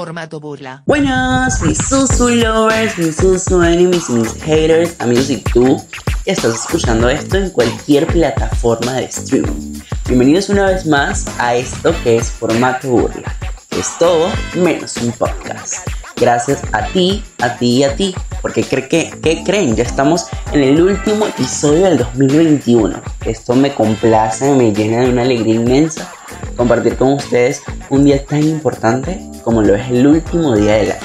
Formato burla. Buenas, mis Susu lovers, mis Susu enemies, mis haters, amigos y tú que estás escuchando esto en cualquier plataforma de streaming. Bienvenidos una vez más a esto que es Formato burla, es todo menos un podcast. Gracias a ti, a ti y a ti, porque cree que, ¿qué creen? Ya estamos en el último episodio del 2021. Esto me complace, me llena de una alegría inmensa compartir con ustedes un día tan importante como lo es el último día del año.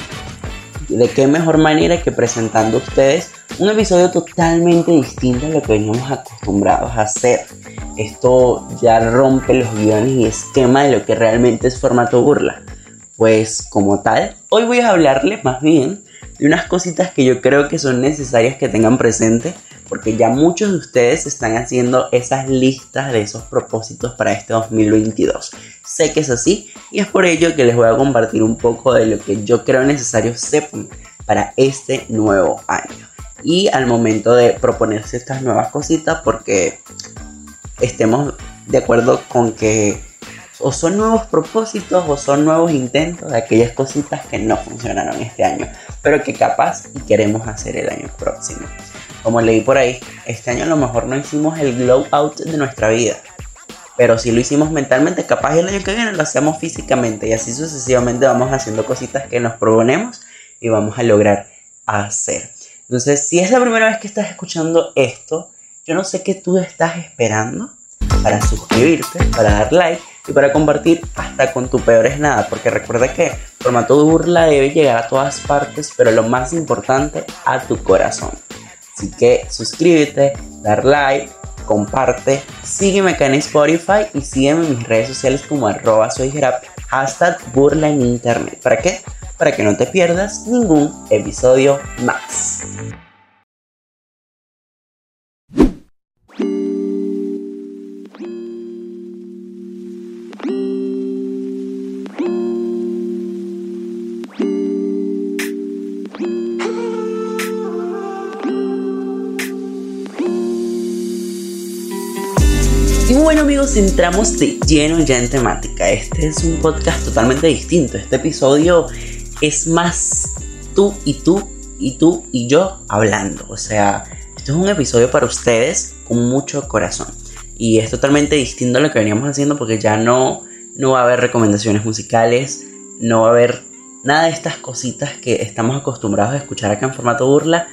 ¿De qué mejor manera que presentando a ustedes un episodio totalmente distinto a lo que veníamos acostumbrados a hacer? Esto ya rompe los guiones y esquema de lo que realmente es formato burla. Pues como tal, hoy voy a hablarles más bien de unas cositas que yo creo que son necesarias que tengan presente porque ya muchos de ustedes están haciendo esas listas de esos propósitos para este 2022. Sé que es así y es por ello que les voy a compartir un poco de lo que yo creo necesario sepan para este nuevo año. Y al momento de proponerse estas nuevas cositas, porque estemos de acuerdo con que o son nuevos propósitos o son nuevos intentos de aquellas cositas que no funcionaron este año, pero que capaz queremos hacer el año próximo. Como leí por ahí, este año a lo mejor no hicimos el glow out de nuestra vida. Pero si lo hicimos mentalmente, capaz el año que viene lo hacemos físicamente y así sucesivamente vamos haciendo cositas que nos proponemos y vamos a lograr hacer. Entonces, si es la primera vez que estás escuchando esto, yo no sé qué tú estás esperando para suscribirte, para dar like y para compartir hasta con tu peor es nada, porque recuerda que formato de burla debe llegar a todas partes, pero lo más importante, a tu corazón. Así que suscríbete, dar like, comparte, sígueme acá en Spotify y sígueme en mis redes sociales como arroba soy burla en internet. ¿Para qué? Para que no te pierdas ningún episodio más. Amigos, entramos de lleno ya en temática. Este es un podcast totalmente distinto. Este episodio es más tú y tú y tú y yo hablando. O sea, esto es un episodio para ustedes con mucho corazón. Y es totalmente distinto a lo que veníamos haciendo porque ya no, no va a haber recomendaciones musicales, no va a haber nada de estas cositas que estamos acostumbrados a escuchar acá en formato burla,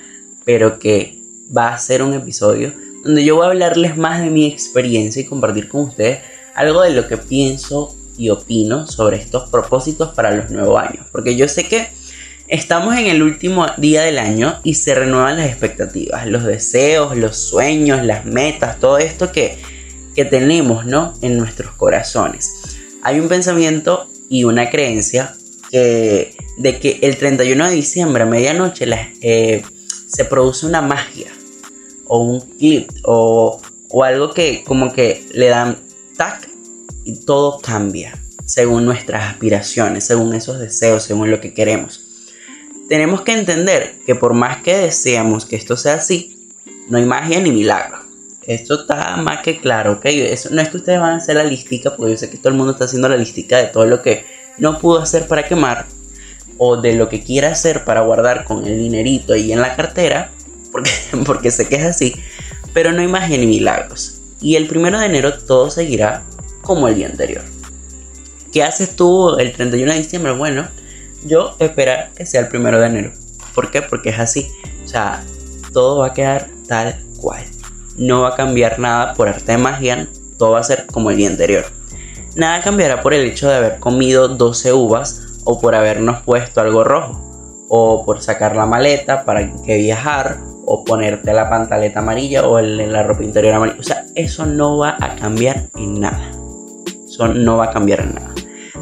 pero que va a ser un episodio donde yo voy a hablarles más de mi experiencia y compartir con ustedes algo de lo que pienso y opino sobre estos propósitos para los nuevos años. Porque yo sé que estamos en el último día del año y se renuevan las expectativas, los deseos, los sueños, las metas, todo esto que, que tenemos ¿no? en nuestros corazones. Hay un pensamiento y una creencia que, de que el 31 de diciembre a medianoche eh, se produce una magia o un clip o, algo que como que le dan tac y todo cambia según nuestras aspiraciones, según esos deseos, según lo que queremos. Tenemos que entender que por más que deseamos que esto sea así, no hay magia ni milagro. Esto está más que claro, ¿ok? Eso, no es que ustedes van a hacer la listica, porque yo sé que todo el mundo está haciendo la listica de todo lo que no pudo hacer para quemar, o de lo que quiera hacer para guardar con el dinerito ahí en la cartera, porque, sé que es así, pero no hay milagros. Y el primero de enero todo seguirá como el día anterior. ¿Qué haces tú el 31 de diciembre? Bueno, yo esperar que sea el primero de enero. ¿Por qué? Porque es así. O sea, todo va a quedar tal cual. No va a cambiar nada por arte de magia. Todo va a ser como el día anterior. Nada cambiará por el hecho de haber comido 12 uvas o por habernos puesto algo rojo. O por sacar la maleta para que viajar o ponerte la pantaleta amarilla o la ropa interior amarilla. O sea, eso no va a cambiar en nada. Eso no va a cambiar en nada.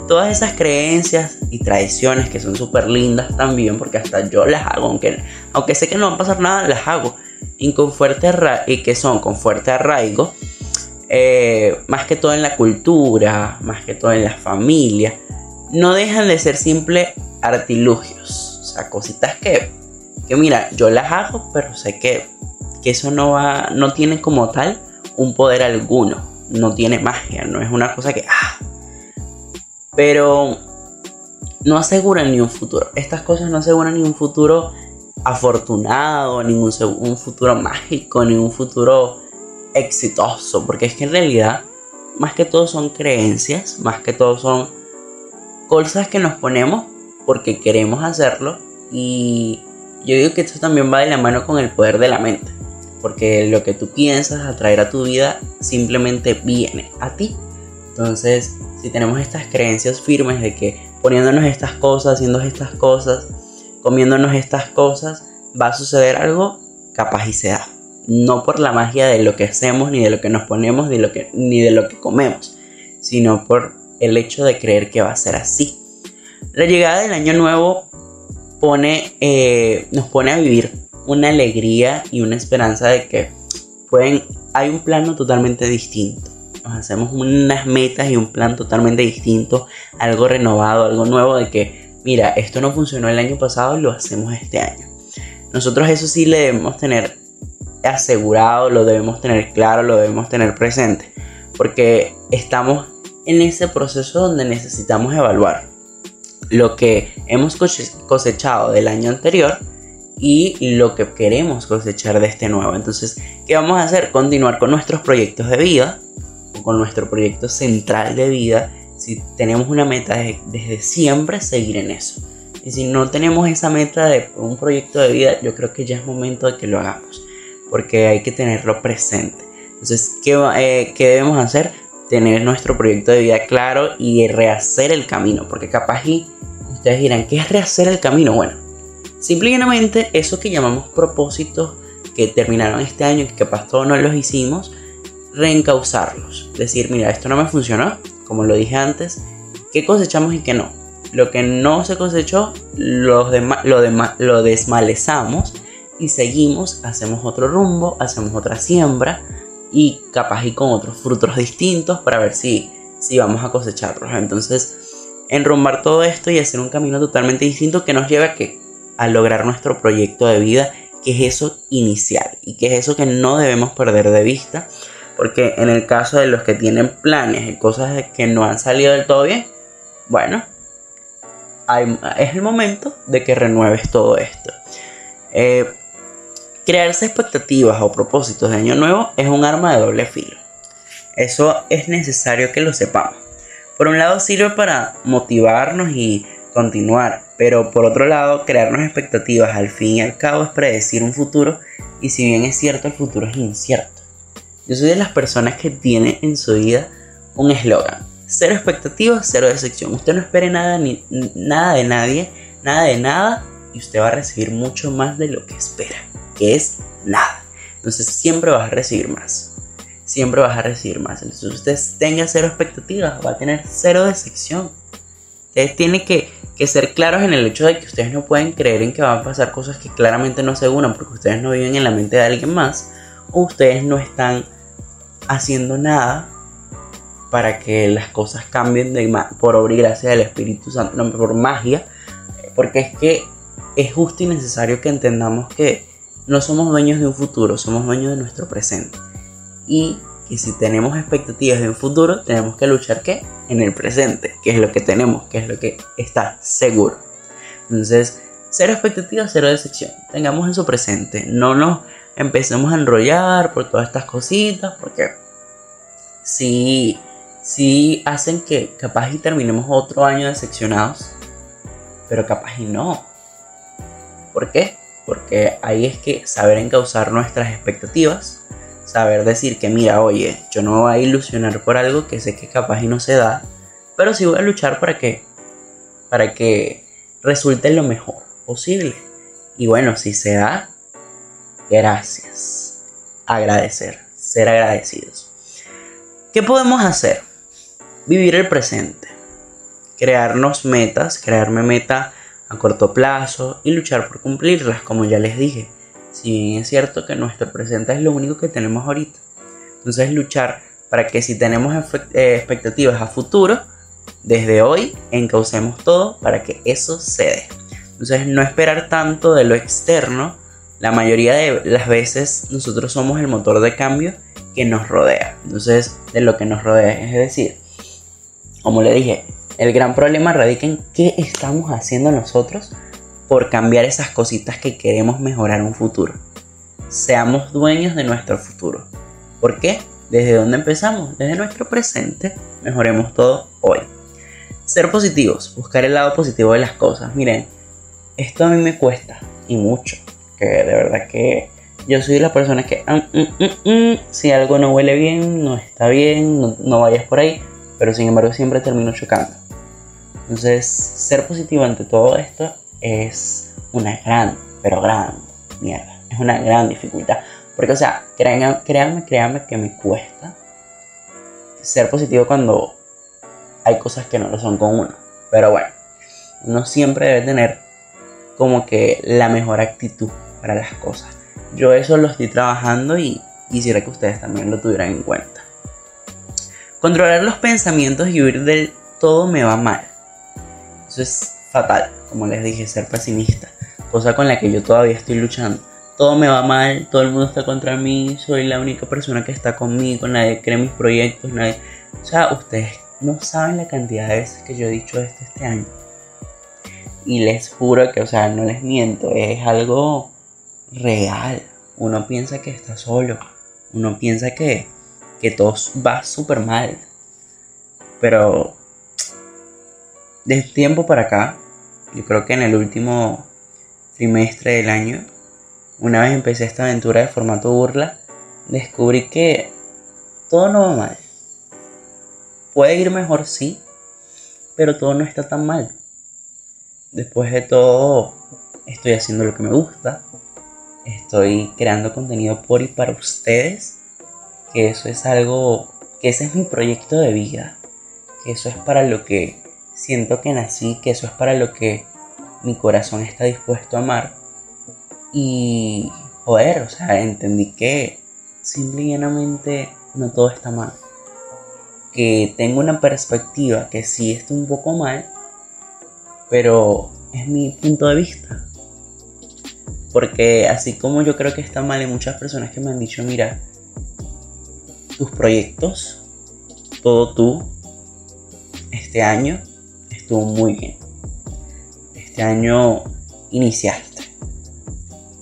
Todas esas creencias y tradiciones que son súper lindas también, porque hasta yo las hago, aunque, aunque sé que no va a pasar nada, las hago. Y, con fuerte y que son con fuerte arraigo, eh, más que todo en la cultura, más que todo en la familia, no dejan de ser simple artilugios. O sea, cositas que que mira, yo las hago, pero sé que, eso no va, no tiene como tal un poder alguno, no tiene magia, no es una cosa que, ah. Pero no aseguran ni un futuro. Estas cosas no aseguran ni un futuro afortunado, ni un futuro mágico, ni un futuro exitoso. Porque es que en realidad, más que todo son creencias, más que todo son cosas que nos ponemos porque queremos hacerlo. Y yo digo que esto también va de la mano con el poder de la mente. Porque lo que tú piensas atraer a tu vida simplemente viene a ti. Entonces, si tenemos estas creencias firmes de que poniéndonos estas cosas, haciendo estas cosas, comiéndonos estas cosas, va a suceder algo capaz y sea. No por la magia de lo que hacemos, ni de lo que nos ponemos, ni, lo que, ni de lo que comemos, sino por el hecho de creer que va a ser así. La llegada del año nuevo pone, eh, nos pone a vivir una alegría y una esperanza de que pueden, hay un plano totalmente distinto. Nos hacemos unas metas y un plan totalmente distinto, algo renovado, algo nuevo de que, mira, esto no funcionó el año pasado, lo hacemos este año. Nosotros eso sí le debemos tener asegurado, lo debemos tener claro, lo debemos tener presente, porque estamos en ese proceso donde necesitamos evaluar lo que hemos cosechado del año anterior y lo que queremos cosechar de este nuevo. Entonces, ¿qué vamos a hacer? Continuar con nuestros proyectos de vida con nuestro proyecto central de vida. Si tenemos una meta desde siempre, seguir en eso. Y si no tenemos esa meta de un proyecto de vida, yo creo que ya es momento de que lo hagamos. Porque hay que tenerlo presente. Entonces, ¿qué, eh, ¿qué debemos hacer? Tener nuestro proyecto de vida claro y rehacer el camino. Porque capaz y ustedes dirán, ¿qué es rehacer el camino? Bueno, Simplemente eso que llamamos propósitos que terminaron este año y que capaz todos no los hicimos, reencauzarlos. Decir, mira, esto no me funcionó, como lo dije antes, ¿qué cosechamos y qué no? Lo que no se cosechó, lo, lo desmalezamos y seguimos, hacemos otro rumbo, hacemos otra siembra y capaz y con otros frutos distintos para ver si, si vamos a cosecharlos. Entonces, enrumbar todo esto y hacer un camino totalmente distinto que nos lleve a lograr nuestro proyecto de vida, que es eso inicial y que es eso que no debemos perder de vista, porque en el caso de los que tienen planes y cosas que no han salido del todo bien, bueno, es el momento de que renueves todo esto. Eh, crearse expectativas o propósitos de año nuevo es un arma de doble filo. Eso es necesario que lo sepamos. Por un lado sirve para motivarnos y continuar, pero por otro lado, crearnos expectativas al fin y al cabo es predecir un futuro y si bien es cierto, el futuro es incierto. Yo soy de las personas que tiene en su vida un eslogan, cero expectativas, cero decepción. Usted no espere nada, ni, nada de nadie, nada de nada y usted va a recibir mucho más de lo que espera, que es nada. Entonces siempre vas a recibir más. Siempre vas a recibir más. Entonces usted tenga cero expectativas, va a tener cero decepción. Ustedes tienen que, ser claros en el hecho de que ustedes no pueden creer en que van a pasar cosas que claramente no se unan porque ustedes no viven en la mente de alguien más o ustedes no están haciendo nada para que las cosas cambien de por obra y gracia del Espíritu Santo, no por magia, porque es que es justo y necesario que entendamos que no somos dueños de un futuro, somos dueños de nuestro presente. Y y si tenemos expectativas de un futuro, tenemos que luchar ¿qué? en el presente, que es lo que tenemos, que es lo que está seguro. Entonces, cero expectativas, cero decepción. Tengamos eso presente. No nos empecemos a enrollar por todas estas cositas, porque si, si hacen que capaz y terminemos otro año decepcionados, pero capaz y no. ¿Por qué? Porque ahí es que saber encauzar nuestras expectativas saber decir que mira, oye, yo no me voy a ilusionar por algo que sé que capaz y no se da, pero sí voy a luchar para que para que resulte lo mejor posible. Y bueno, si se da, gracias. Agradecer, ser agradecidos. ¿Qué podemos hacer? Vivir el presente. Crearnos metas, crearme meta a corto plazo y luchar por cumplirlas, como ya les dije si bien es cierto que nuestro presente es lo único que tenemos ahorita. Entonces luchar para que si tenemos eh, expectativas a futuro, desde hoy encaucemos todo para que eso se. Entonces no esperar tanto de lo externo. La mayoría de las veces nosotros somos el motor de cambio que nos rodea. Entonces de lo que nos rodea. Es decir, como le dije, El gran problema radica en qué estamos haciendo nosotros por cambiar esas cositas que queremos mejorar un futuro. Seamos dueños de nuestro futuro. ¿Por qué? ¿Desde dónde empezamos? Desde nuestro presente. Mejoremos todo hoy. Ser positivos, buscar el lado positivo de las cosas. Miren, esto a mí me cuesta y mucho. Que de verdad que yo soy la persona que mm, mm, mm, si algo no huele bien, no está bien, no, no vayas por ahí. Pero sin embargo siempre termino chocando. Entonces, ser positivo ante todo esto es una gran, pero gran mierda. Es una gran dificultad. Porque, o sea, créanme, créanme, créanme que me cuesta ser positivo cuando hay cosas que no lo son con uno. Pero bueno, uno siempre debe tener como que la mejor actitud para las cosas. Yo eso lo estoy trabajando y quisiera que ustedes también lo tuvieran en cuenta. Controlar los pensamientos y huir del todo me va mal. Eso es fatal, como les dije, ser pesimista, cosa con la que yo todavía estoy luchando. Todo me va mal, todo el mundo está contra mí, soy la única persona que está conmigo, nadie cree mis proyectos, nadie... O sea, ustedes no saben la cantidad de veces que yo he dicho esto este año. Y les juro que, o sea, no les miento, es algo real. Uno piensa que está solo, uno piensa que, que todo va súper mal. Pero de tiempo para acá, yo creo que en el último trimestre del año, una vez empecé esta aventura de formato burla, descubrí que todo no va mal. Puede ir mejor, sí, pero todo no está tan mal. Después de todo, estoy haciendo lo que me gusta, estoy creando contenido por y para ustedes, que eso es algo, que ese es mi proyecto de vida, que eso es para lo que siento que nací, que eso es para lo que mi corazón está dispuesto a amar. Y, joder, o sea, entendí que simple y llanamente no todo está mal. Que tengo una perspectiva que sí está un poco mal, pero es mi punto de vista. Porque así como yo creo que está mal, hay muchas personas que me han dicho, mira, tus proyectos, todo tú, este año, estuvo muy bien. Este año iniciaste.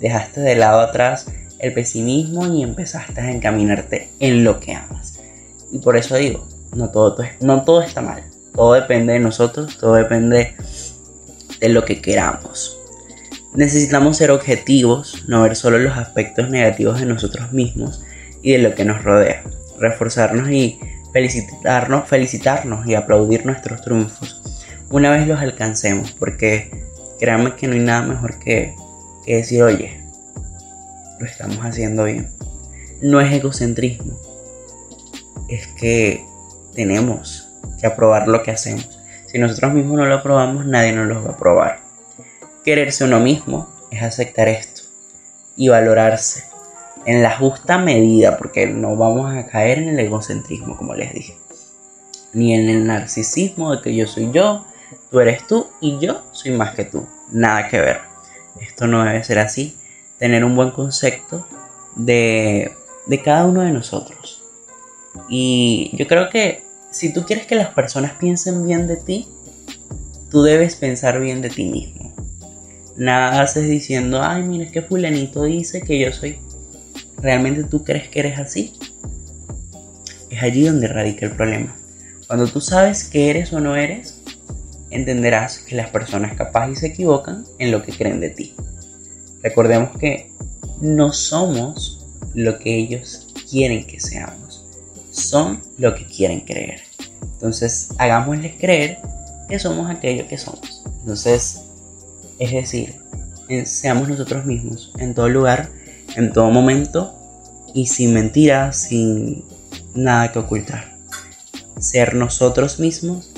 Dejaste de lado atrás el pesimismo y empezaste a encaminarte en lo que amas. Y por eso digo, no todo, no todo está mal. Todo depende de nosotros, todo depende de lo que queramos. Necesitamos ser objetivos, no ver solo los aspectos negativos de nosotros mismos y de lo que nos rodea. Reforzarnos y felicitarnos, felicitarnos y aplaudir nuestros triunfos una vez los alcancemos, porque créanme que no hay nada mejor que, decir, oye, lo estamos haciendo bien. No es egocentrismo, es que tenemos que aprobar lo que hacemos. Si nosotros mismos no lo aprobamos, nadie nos lo va a aprobar. Quererse uno mismo es aceptar esto y valorarse en la justa medida, porque no vamos a caer en el egocentrismo, como les dije, ni en el narcisismo de que yo soy yo Tú eres tú y yo soy más que tú. Nada que ver. Esto no debe ser así. Tener un buen concepto de, de cada uno de nosotros. Y yo creo que si tú quieres que las personas piensen bien de ti, tú debes pensar bien de ti mismo. Nada haces diciendo, ay, mira, es que fulanito dice que yo soy... ¿Realmente tú crees que eres así? Es allí donde radica el problema. Cuando tú sabes que eres o no eres, entenderás que las personas capaces se equivocan en lo que creen de ti. Recordemos que no somos lo que ellos quieren que seamos, son lo que quieren creer. Entonces, hagámosles creer que somos aquello que somos. Entonces, es decir, seamos nosotros mismos en todo lugar, en todo momento y sin mentiras, sin nada que ocultar. Ser nosotros mismos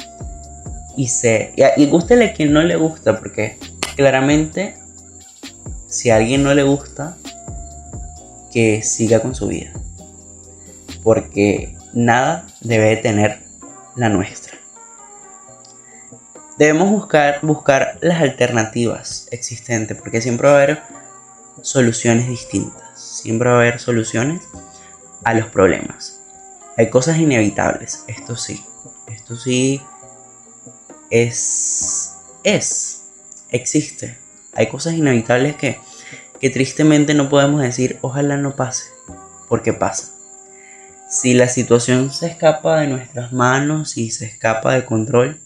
y se y, gústele a quien no le gusta porque claramente si a alguien no le gusta que siga con su vida. Porque nada debe tener la nuestra. Debemos buscar buscar las alternativas existentes porque siempre va a haber soluciones distintas. Siempre va a haber soluciones a los problemas. Hay cosas inevitables esto sí. Esto sí es, es, existe. Hay cosas inevitables que, que tristemente no podemos decir, ojalá no pase, porque pasa. Si la situación se escapa de nuestras manos y se escapa de control,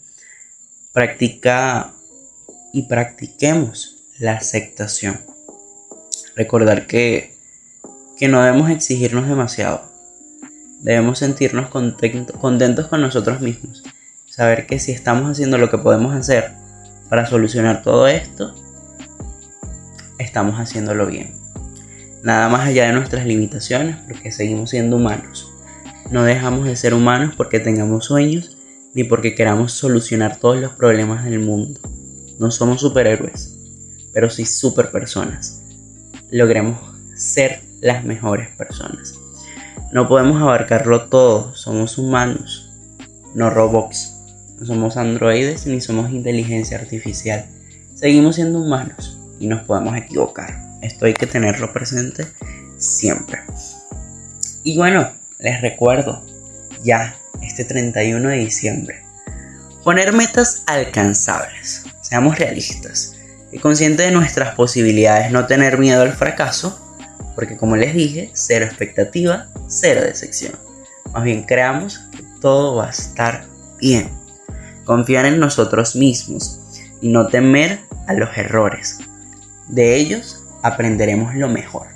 practica y practiquemos la aceptación. Recordar que, que no debemos exigirnos demasiado. Debemos sentirnos contentos con nosotros mismos. Saber que si estamos haciendo lo que podemos hacer para solucionar todo esto, estamos haciéndolo bien. Nada más allá de nuestras limitaciones, porque seguimos siendo humanos. No dejamos de ser humanos porque tengamos sueños ni porque queramos solucionar todos los problemas del mundo. No somos superhéroes, pero sí super personas. Logremos ser las mejores personas. No podemos abarcarlo todo, somos humanos, no robots. No somos androides ni somos inteligencia artificial. Seguimos siendo humanos y nos podemos equivocar. Esto hay que tenerlo presente siempre. Y bueno, les recuerdo, ya este 31 de diciembre, poner metas alcanzables, seamos realistas y conscientes de nuestras posibilidades, no tener miedo al fracaso, porque como les dije, cero expectativa, cero decepción. Más bien creamos que todo va a estar bien. Confiar en nosotros mismos y no temer a los errores. De ellos aprenderemos lo mejor.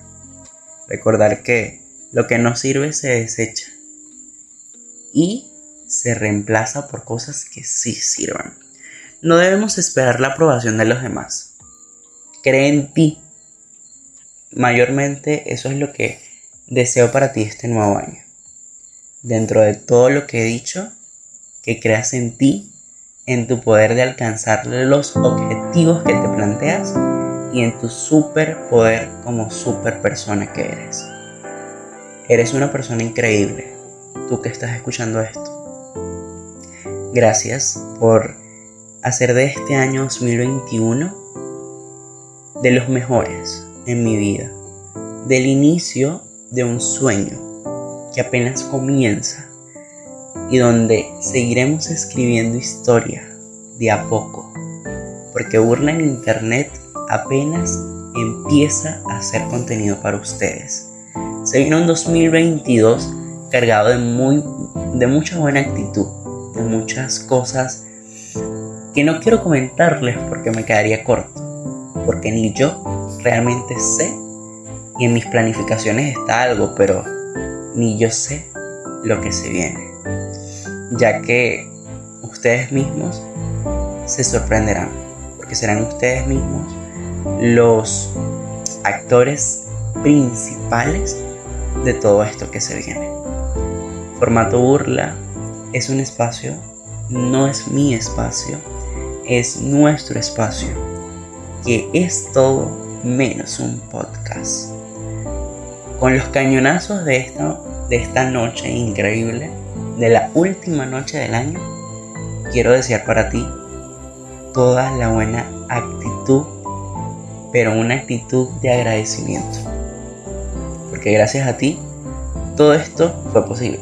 Recordar que lo que no sirve se desecha y se reemplaza por cosas que sí sirvan. No debemos esperar la aprobación de los demás. Cree en ti. Mayormente eso es lo que deseo para ti este nuevo año. Dentro de todo lo que he dicho, que creas en ti, en tu poder de alcanzar los objetivos que te planteas y en tu superpoder como super persona que eres. Eres una persona increíble, tú que estás escuchando esto. Gracias por hacer de este año 2021 de los mejores en mi vida, del inicio de un sueño que apenas comienza y donde seguiremos escribiendo historia de a poco, porque Burla en Internet apenas empieza a hacer contenido para ustedes. Se vino un 2022 cargado de, muy, de mucha buena actitud, de muchas cosas que no quiero comentarles porque me quedaría corto, porque ni yo realmente sé, y en mis planificaciones está algo, pero ni yo sé lo que se viene, ya que ustedes mismos se sorprenderán, porque serán ustedes mismos los actores principales de todo esto que se viene. Formato burla es un espacio, no es mi espacio, es nuestro espacio, que es todo menos un podcast. Con los cañonazos de esta, de esta noche increíble, de la última noche del año, quiero desear para ti toda la buena actitud, pero una actitud de agradecimiento porque gracias a ti todo esto fue posible.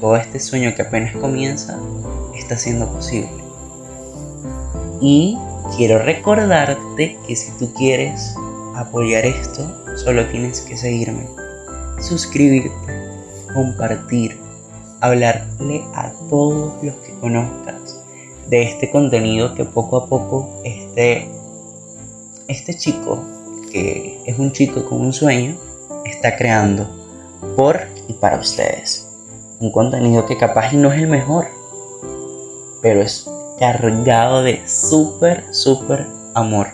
Todo este sueño que apenas comienza está siendo posible. Y quiero recordarte que si tú quieres apoyar esto, solo tienes que seguirme, suscribirte, compartir, hablarle a todos los que conozcas de este contenido que poco a poco este, este chico, que es un chico con un sueño, está creando por y para ustedes. Un contenido que capaz no es el mejor, pero es cargado de súper, súper amor.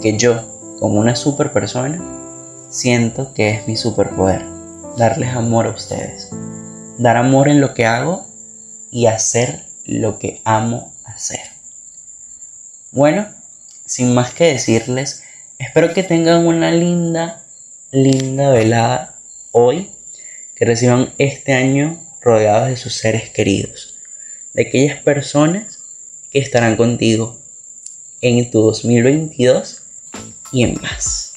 Que yo, como una super persona, siento que es mi superpoder. Darles amor a ustedes. Dar amor en lo que hago y hacer lo que amo hacer. Bueno, sin más que decirles, espero que tengan una linda linda velada hoy que reciban este año rodeados de sus seres queridos, de aquellas personas que estarán contigo en tu 2022 y en más.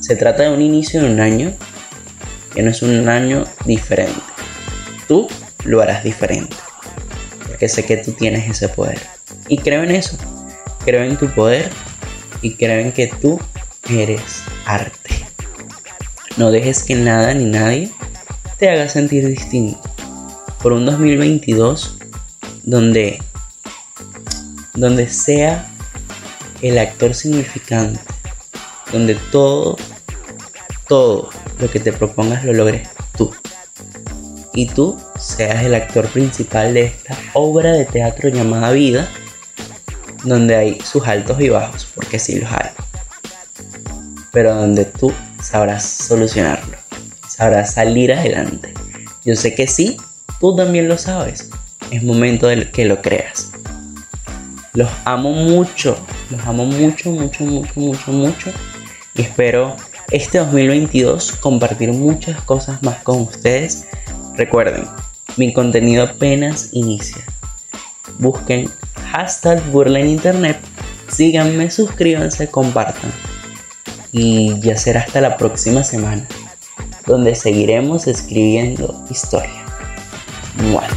Se trata de un inicio de un año que no es un año diferente. Tú lo harás diferente. Porque sé que tú tienes ese poder. Y creo en eso. Creo en tu poder y creo en que tú eres arte. No dejes que nada ni nadie te haga sentir distinto. Por un 2022 donde donde sea el actor significante, donde todo todo lo que te propongas lo logres. Y tú seas el actor principal de esta obra de teatro llamada vida, donde hay sus altos y bajos, porque sí los hay. Pero donde tú sabrás solucionarlo, sabrás salir adelante. Yo sé que sí, tú también lo sabes. Es momento de que lo creas. Los amo mucho, los amo mucho, mucho, mucho, mucho, mucho. Y espero este 2022 compartir muchas cosas más con ustedes. Recuerden, mi contenido apenas inicia. Busquen hashtag burla en internet, síganme, suscríbanse, compartan. Y ya será hasta la próxima semana, donde seguiremos escribiendo historia. Bueno.